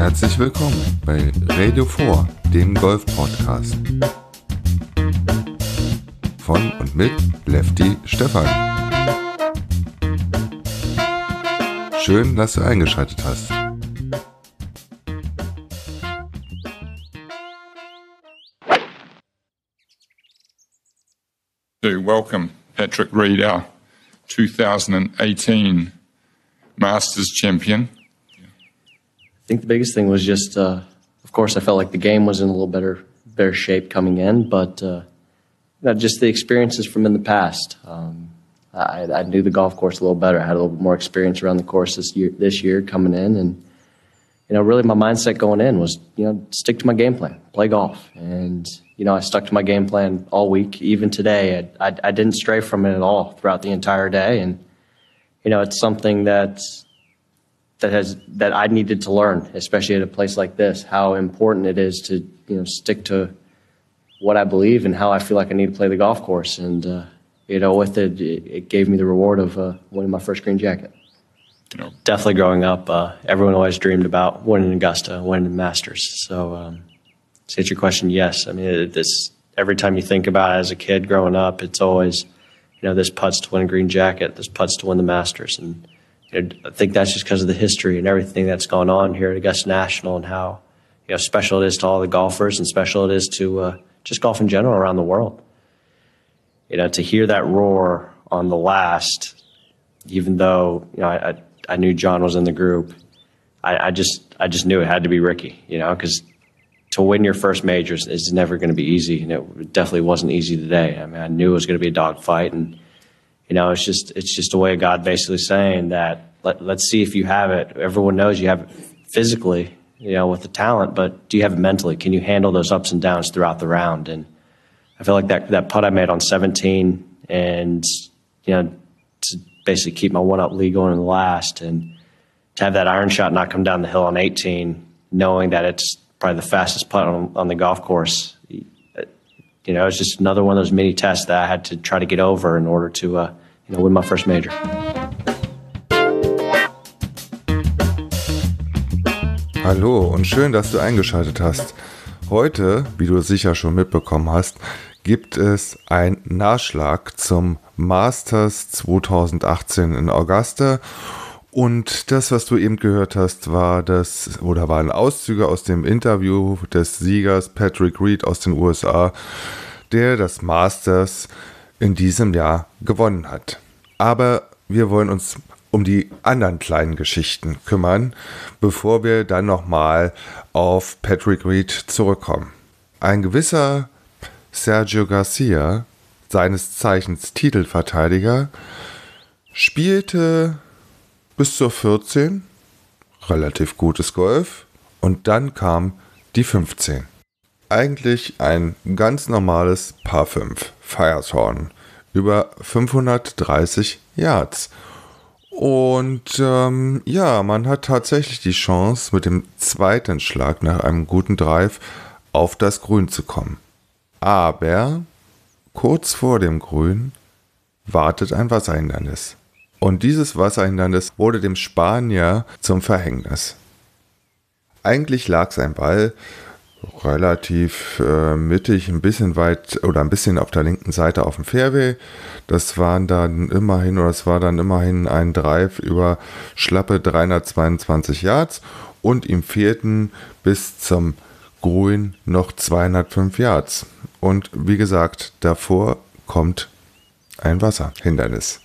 Herzlich willkommen bei Radio 4, dem Golf-Podcast. Von und mit Lefty Stefan. Schön, dass du eingeschaltet hast. To welcome Patrick Reed, our 2018 Masters champion. I think the biggest thing was just, uh, of course, I felt like the game was in a little better better shape coming in, but uh, know, just the experiences from in the past. Um, I, I knew the golf course a little better. I had a little more experience around the course this year, this year coming in, and you know, really my mindset going in was, you know, stick to my game plan, play golf, and you know, I stuck to my game plan all week, even today. I, I, I didn't stray from it at all throughout the entire day, and you know, it's something that that has that I needed to learn, especially at a place like this, how important it is to you know stick to what I believe and how I feel like I need to play the golf course. And uh, you know, with it, it, it, gave me the reward of uh, winning my first green jacket. You know, definitely growing up, uh, everyone always dreamed about winning Augusta, winning the Masters. So, um, to answer your question, yes. I mean, this every time you think about it as a kid growing up, it's always you know this putts to win a green jacket, this putts to win the Masters, and I think that's just because of the history and everything that's gone on here at Augusta National and how you know special it is to all the golfers and special it is to uh, just golf in general around the world. You know, to hear that roar on the last, even though you know I, I, I knew John was in the group, I, I, just I just knew it had to be Ricky. You know, because to win your first majors is never going to be easy, and it definitely wasn't easy today. I mean, I knew it was going to be a dogfight, and you know, it's just it's just a way of God basically saying that let, let's see if you have it. Everyone knows you have it physically, you know, with the talent, but do you have it mentally? Can you handle those ups and downs throughout the round? And I feel like that that putt I made on 17, and you know, to basically keep my one up lead going in the last, and to have that iron shot not come down the hill on 18, knowing that it's probably the fastest putt on, on the golf course. You know, it's just another one of those mini tests that I had to try to get over in order to, uh, you know, win my first major. Hallo und schön, dass du eingeschaltet hast. Heute, wie du sicher schon mitbekommen hast, gibt es einen Nachschlag zum Masters 2018 in Augusta. Und das, was du eben gehört hast, war das oder waren Auszüge aus dem Interview des Siegers Patrick Reed aus den USA, der das Masters in diesem Jahr gewonnen hat. Aber wir wollen uns um die anderen kleinen Geschichten kümmern, bevor wir dann nochmal auf Patrick Reed zurückkommen. Ein gewisser Sergio Garcia, seines Zeichens Titelverteidiger, spielte bis zur 14, relativ gutes Golf, und dann kam die 15. Eigentlich ein ganz normales Paar 5, Fireshorn, über 530 Yards und ähm, ja, man hat tatsächlich die Chance, mit dem zweiten Schlag nach einem guten Drive auf das Grün zu kommen. Aber kurz vor dem Grün wartet ein Wasserhindernis. Und dieses Wasserhindernis wurde dem Spanier zum Verhängnis. Eigentlich lag sein Ball relativ äh, mittig, ein bisschen weit oder ein bisschen auf der linken Seite auf dem Fairway. Das waren dann immerhin, oder es war dann immerhin ein Drive über schlappe 322 Yards und ihm fehlten bis zum Grün noch 205 Yards. Und wie gesagt, davor kommt ein Wasserhindernis.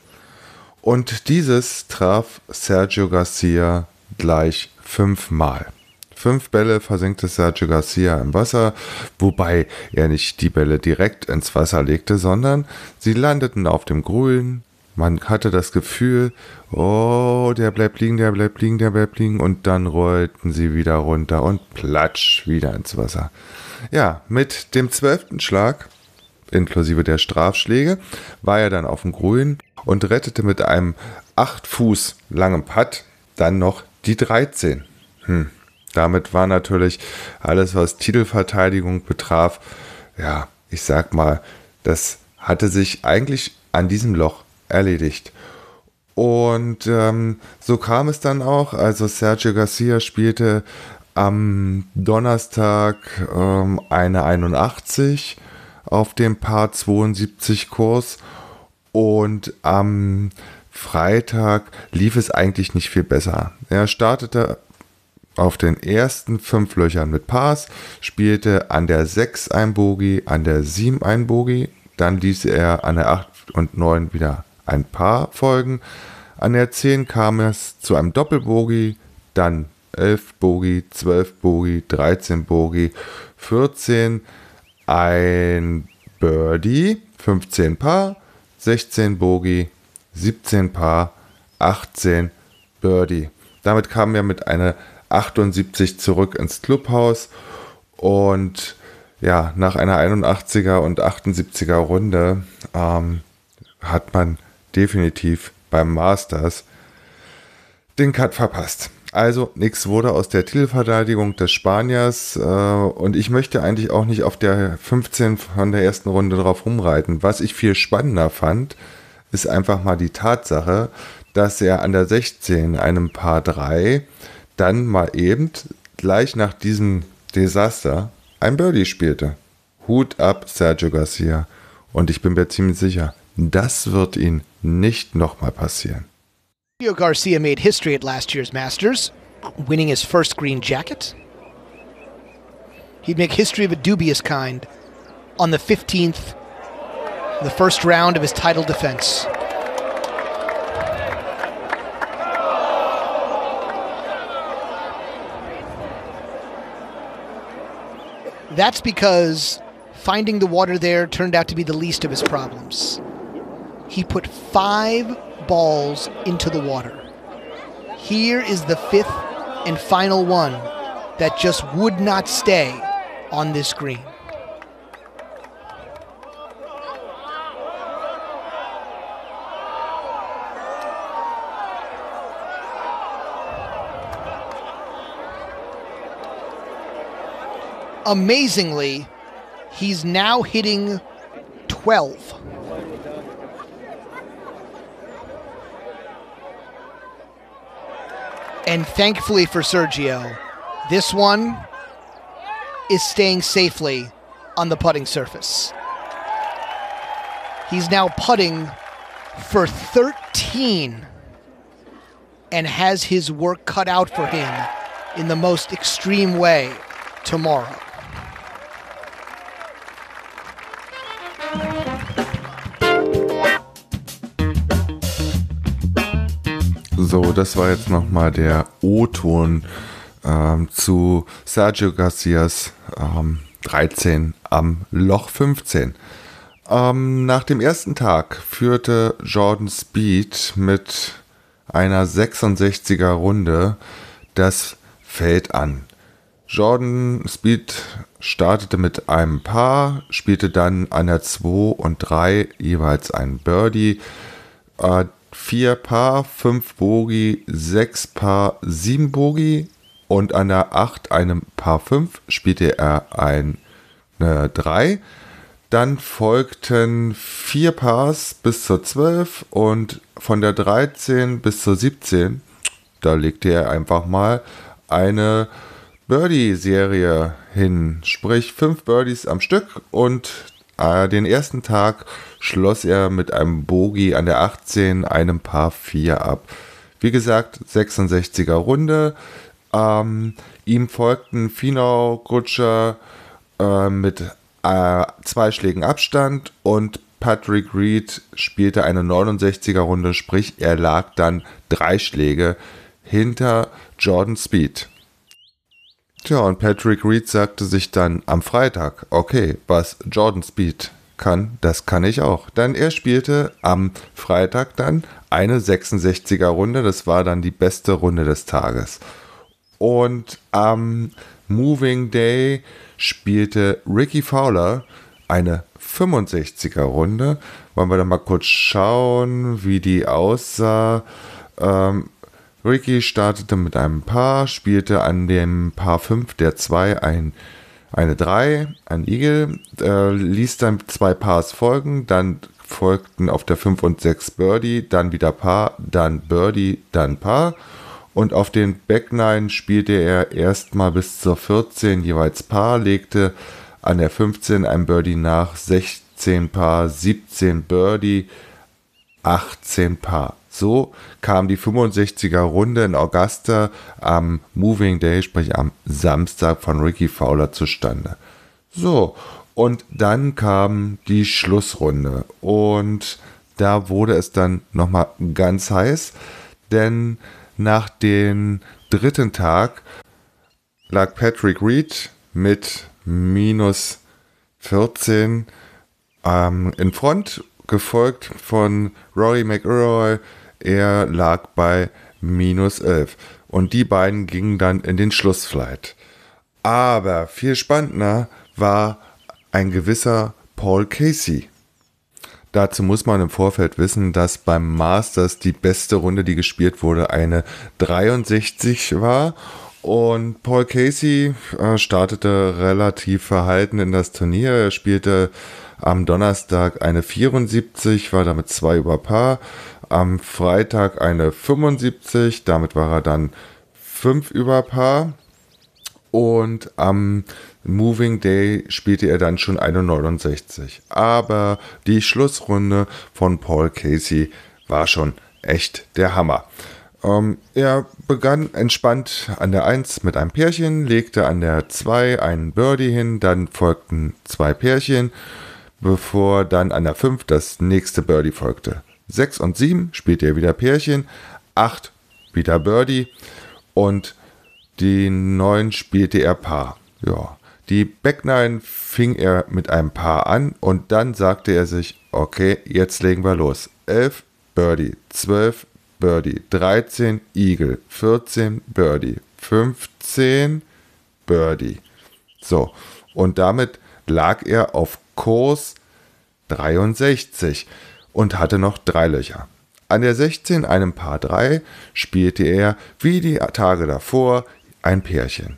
Und dieses traf Sergio Garcia gleich fünfmal. Fünf Bälle versenkte Sergio Garcia im Wasser, wobei er nicht die Bälle direkt ins Wasser legte, sondern sie landeten auf dem Grün. Man hatte das Gefühl, oh, der bleibt liegen, der bleibt liegen, der bleibt liegen und dann rollten sie wieder runter und platsch wieder ins Wasser. Ja, mit dem zwölften Schlag, inklusive der Strafschläge, war er dann auf dem Grün und rettete mit einem acht Fuß langen Putt dann noch die 13. Hm, damit war natürlich alles, was Titelverteidigung betraf, ja, ich sag mal, das hatte sich eigentlich an diesem Loch erledigt. Und ähm, so kam es dann auch. Also Sergio Garcia spielte Am Donnerstag ähm, eine 81 auf dem Paar 72 Kurs und am Freitag lief es eigentlich nicht viel besser. Er startete auf den ersten fünf Löchern mit Pars, spielte an der 6 ein Bogie, an der 7 ein Bogie, dann ließ er an der 8 und 9 wieder ein Paar folgen. An der 10 kam es zu einem Doppelbogie, dann 11 Bogie, 12 Bogie, 13 Bogie, 14 ein Birdie, 15 Paar, 16 Bogie, 17 Paar, 18 Birdie. Damit kamen wir mit einer 78 zurück ins Clubhaus und ja, nach einer 81er und 78er Runde ähm, hat man definitiv beim Masters den Cut verpasst. Also nichts wurde aus der Titelverteidigung des Spaniers äh, und ich möchte eigentlich auch nicht auf der 15 von der ersten Runde drauf rumreiten. Was ich viel spannender fand, ist einfach mal die Tatsache, dass er an der 16 einem Paar 3 dann mal eben gleich nach diesem Desaster ein Birdie spielte. Hut ab, Sergio Garcia. Und ich bin mir ziemlich sicher, das wird ihn nicht nochmal passieren. Sergio Garcia made history at last year's Masters, winning his first green jacket. He'd make history of a dubious kind on the 15th, the first round of his title defense. That's because finding the water there turned out to be the least of his problems. He put five balls into the water. Here is the fifth and final one that just would not stay on this green. Amazingly, he's now hitting 12. And thankfully for Sergio, this one is staying safely on the putting surface. He's now putting for 13 and has his work cut out for him in the most extreme way tomorrow. So, das war jetzt nochmal der O-Ton ähm, zu Sergio Garcias ähm, 13 am Loch 15. Ähm, nach dem ersten Tag führte Jordan Speed mit einer 66er Runde das Feld an. Jordan Speed startete mit einem Paar, spielte dann an der 2 und 3 jeweils ein Birdie. Äh, vier Paar, fünf Bogi, sechs Paar, sieben Bogi und an der 8 einem Paar 5 spielte er eine 3. Dann folgten vier Pars bis zur 12 und von der 13 bis zur 17, da legte er einfach mal eine Birdie-Serie hin, sprich fünf Birdies am Stück und äh, den ersten Tag schloss er mit einem Bogie an der 18 einem Paar 4 ab. Wie gesagt, 66er Runde. Ähm, ihm folgten Finau Grutscher äh, mit äh, zwei Schlägen Abstand und Patrick Reed spielte eine 69er Runde, sprich er lag dann drei Schläge hinter Jordan Speed. Tja, und Patrick Reed sagte sich dann am Freitag, okay, was Jordan Speed kann, das kann ich auch. Denn er spielte am Freitag dann eine 66er Runde. Das war dann die beste Runde des Tages. Und am Moving Day spielte Ricky Fowler eine 65er Runde. Wollen wir da mal kurz schauen, wie die aussah. Ähm, Ricky startete mit einem Paar, spielte an dem Paar 5 der 2 ein eine 3, ein Igel, äh, ließ dann zwei Pars folgen, dann folgten auf der 5 und 6 Birdie, dann wieder Paar, dann Birdie, dann Paar. Und auf den Back Nine spielte er erstmal bis zur 14 jeweils Paar, legte an der 15 ein Birdie nach, 16 Paar, 17 Birdie, 18 Paar. So kam die 65er Runde in Augusta am Moving Day, sprich am Samstag von Ricky Fowler zustande. So, und dann kam die Schlussrunde und da wurde es dann nochmal ganz heiß, denn nach dem dritten Tag lag Patrick Reed mit minus 14 ähm, in Front, gefolgt von Rory McIlroy. Er lag bei minus 11. Und die beiden gingen dann in den Schlussflight. Aber viel spannender war ein gewisser Paul Casey. Dazu muss man im Vorfeld wissen, dass beim Masters die beste Runde, die gespielt wurde, eine 63 war. Und Paul Casey äh, startete relativ verhalten in das Turnier. Er spielte am Donnerstag eine 74, war damit zwei über Paar. Am Freitag eine 75, damit war er dann fünf über Paar. Und am Moving Day spielte er dann schon eine 69. Aber die Schlussrunde von Paul Casey war schon echt der Hammer. Ähm, er begann entspannt an der 1 mit einem Pärchen, legte an der 2 einen Birdie hin, dann folgten zwei Pärchen, bevor dann an der 5 das nächste Birdie folgte. 6 und 7 spielte er wieder Pärchen, 8 wieder Birdie. Und die 9 spielte er Paar. Ja, die Backnine fing er mit einem Paar an und dann sagte er sich, okay, jetzt legen wir los. 11 Birdie, 12 Birdie, 13 Eagle, 14 Birdie, 15 Birdie. So, und damit lag er auf Kurs 63 und hatte noch drei Löcher. An der 16, einem Paar 3, spielte er wie die Tage davor ein Pärchen.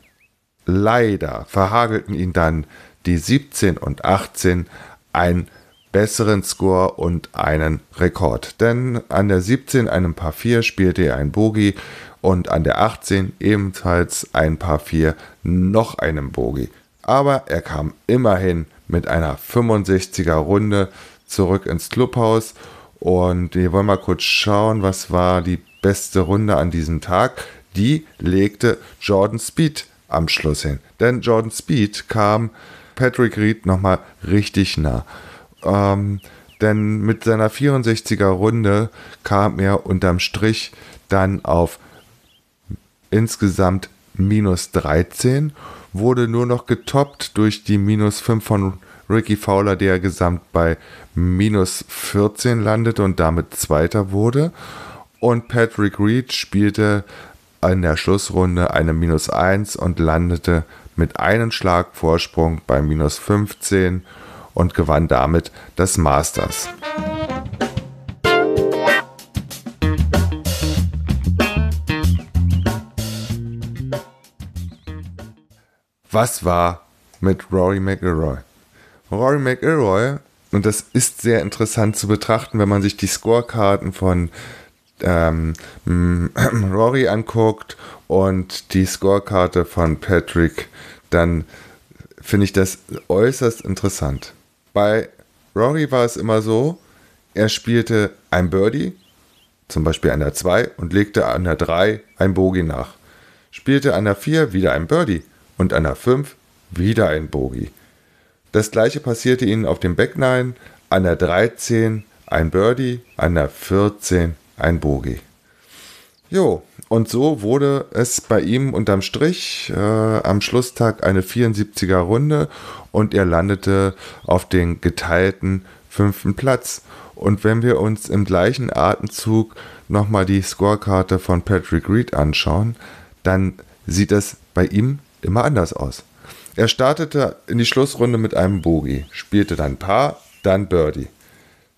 Leider verhagelten ihn dann die 17 und 18 einen besseren Score und einen Rekord. Denn an der 17 einem Paar 4 spielte er ein Bogie und an der 18 ebenfalls ein Paar 4 noch einen Bogie. Aber er kam immerhin mit einer 65er Runde zurück ins Clubhaus und wir wollen mal kurz schauen, was war die beste Runde an diesem Tag. Die legte Jordan Speed am Schluss hin. Denn Jordan Speed kam Patrick Reed nochmal richtig nah. Ähm, denn mit seiner 64er Runde kam er unterm Strich dann auf insgesamt minus 13, wurde nur noch getoppt durch die minus 5 von Ricky Fowler, der gesamt bei minus 14 landete und damit Zweiter wurde. Und Patrick Reed spielte in der Schlussrunde eine minus 1 und landete mit einem Schlag Vorsprung bei minus 15 und gewann damit das Masters. Was war mit Rory McIlroy? Rory McIlroy, und das ist sehr interessant zu betrachten, wenn man sich die Scorekarten von ähm, Rory anguckt und die Scorekarte von Patrick, dann finde ich das äußerst interessant. Bei Rory war es immer so, er spielte ein Birdie, zum Beispiel an der 2 und legte an der 3 ein Bogey nach. Spielte an der 4 wieder ein Birdie und an der 5 wieder ein Bogey. Das gleiche passierte ihnen auf dem Back 9, an der 13 ein Birdie, an der 14 ein Bogey. Jo, und so wurde es bei ihm unterm Strich äh, am Schlusstag eine 74er Runde und er landete auf den geteilten fünften Platz. Und wenn wir uns im gleichen Atemzug nochmal die Scorekarte von Patrick Reed anschauen, dann sieht es bei ihm immer anders aus. Er startete in die Schlussrunde mit einem Bogey, spielte dann Paar, dann Birdie.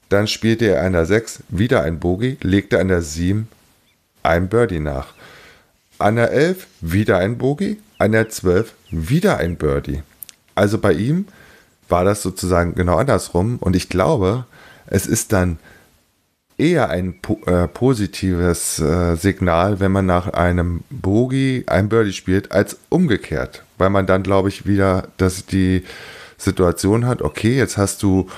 Dann spielte er an der 6 wieder ein Bogey, legte an der 7 ein Birdie nach. An der 11 wieder ein Bogey, an der 12 wieder ein Birdie. Also bei ihm war das sozusagen genau andersrum und ich glaube, es ist dann eher ein po äh, positives äh, Signal, wenn man nach einem Bogie ein Birdie spielt, als umgekehrt. Weil man dann, glaube ich, wieder dass die Situation hat, okay, jetzt hast du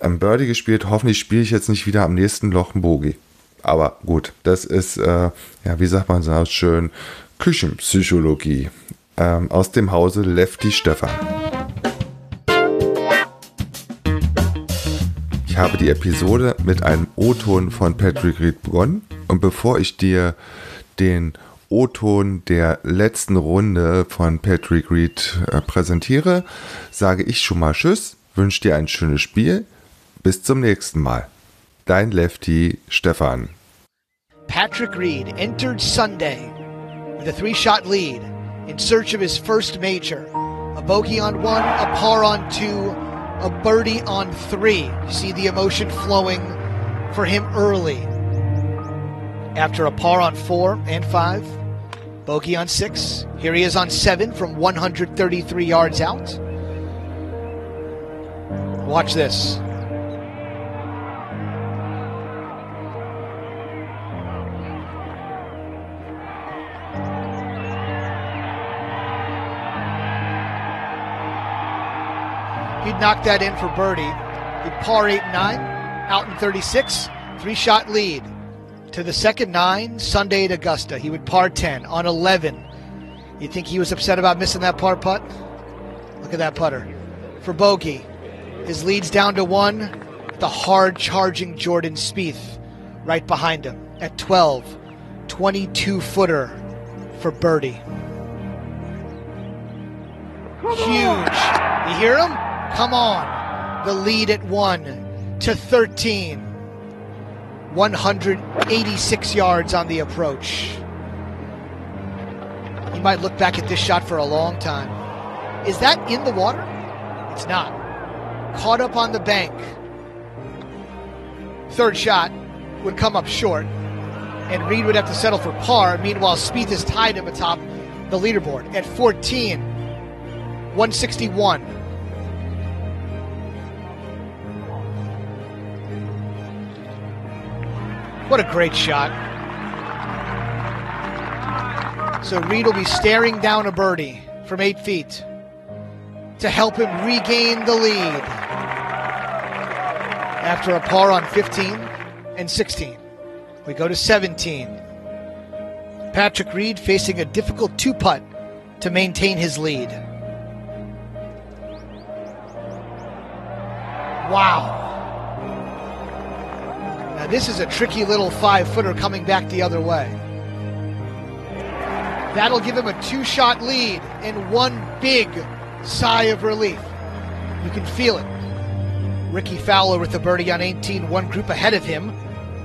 ein Birdie gespielt, hoffentlich spiele ich jetzt nicht wieder am nächsten Loch ein Bogie. Aber gut, das ist, äh, ja, wie sagt man so schön, Küchenpsychologie ähm, aus dem Hause Lefty Stefan. Habe die Episode mit einem O-Ton von Patrick Reed begonnen und bevor ich dir den O-Ton der letzten Runde von Patrick Reed äh, präsentiere, sage ich schon mal Tschüss, wünsche dir ein schönes Spiel. Bis zum nächsten Mal. Dein Lefty Stefan. Patrick Reed entered Sunday with a three shot lead in search of his first major. A bogey on one, a par on two, a birdie on three. You see the emotion flowing for him early. After a par on four and five, bogey on six. Here he is on seven from 133 yards out. Watch this. He'd that in for birdie. He'd par 8 and 9, out in 36, three shot lead. To the second nine, Sunday at Augusta. He would par 10 on 11. You think he was upset about missing that par putt? Look at that putter. For bogey, his lead's down to one. The hard charging Jordan Spieth right behind him at 12. 22 footer for birdie. Huge. You hear him? Come on. The lead at 1 to 13. 186 yards on the approach. You might look back at this shot for a long time. Is that in the water? It's not. Caught up on the bank. Third shot would come up short, and Reed would have to settle for par. Meanwhile, Spieth is tied him atop the leaderboard at 14, 161. What a great shot. So Reed will be staring down a birdie from eight feet to help him regain the lead after a par on 15 and 16. We go to 17. Patrick Reed facing a difficult two putt to maintain his lead. Wow. This is a tricky little five footer coming back the other way. That'll give him a two shot lead and one big sigh of relief. You can feel it. Ricky Fowler with the birdie on 18, one group ahead of him.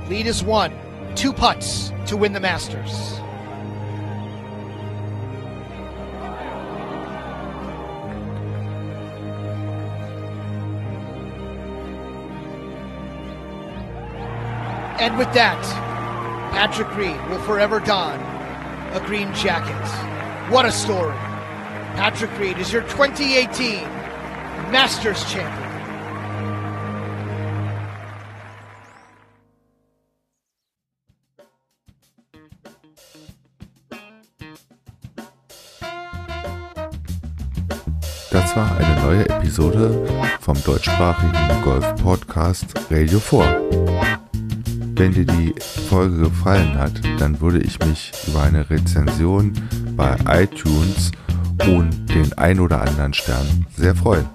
Lead is one, two putts to win the Masters. And with that, Patrick Reed will forever don a green jacket. What a story. Patrick Reed is your 2018 Masters champion. Das war eine neue Episode vom deutschsprachigen Golf-Podcast Radio 4. Wenn dir die Folge gefallen hat, dann würde ich mich über eine Rezension bei iTunes und den ein oder anderen Stern sehr freuen.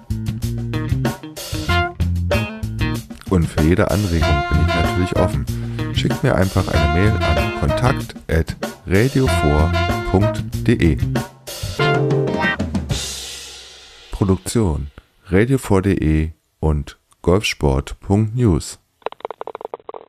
Und für jede Anregung bin ich natürlich offen. Schickt mir einfach eine Mail an kontakt.radio4.de. Produktion radio4.de und golfsport.news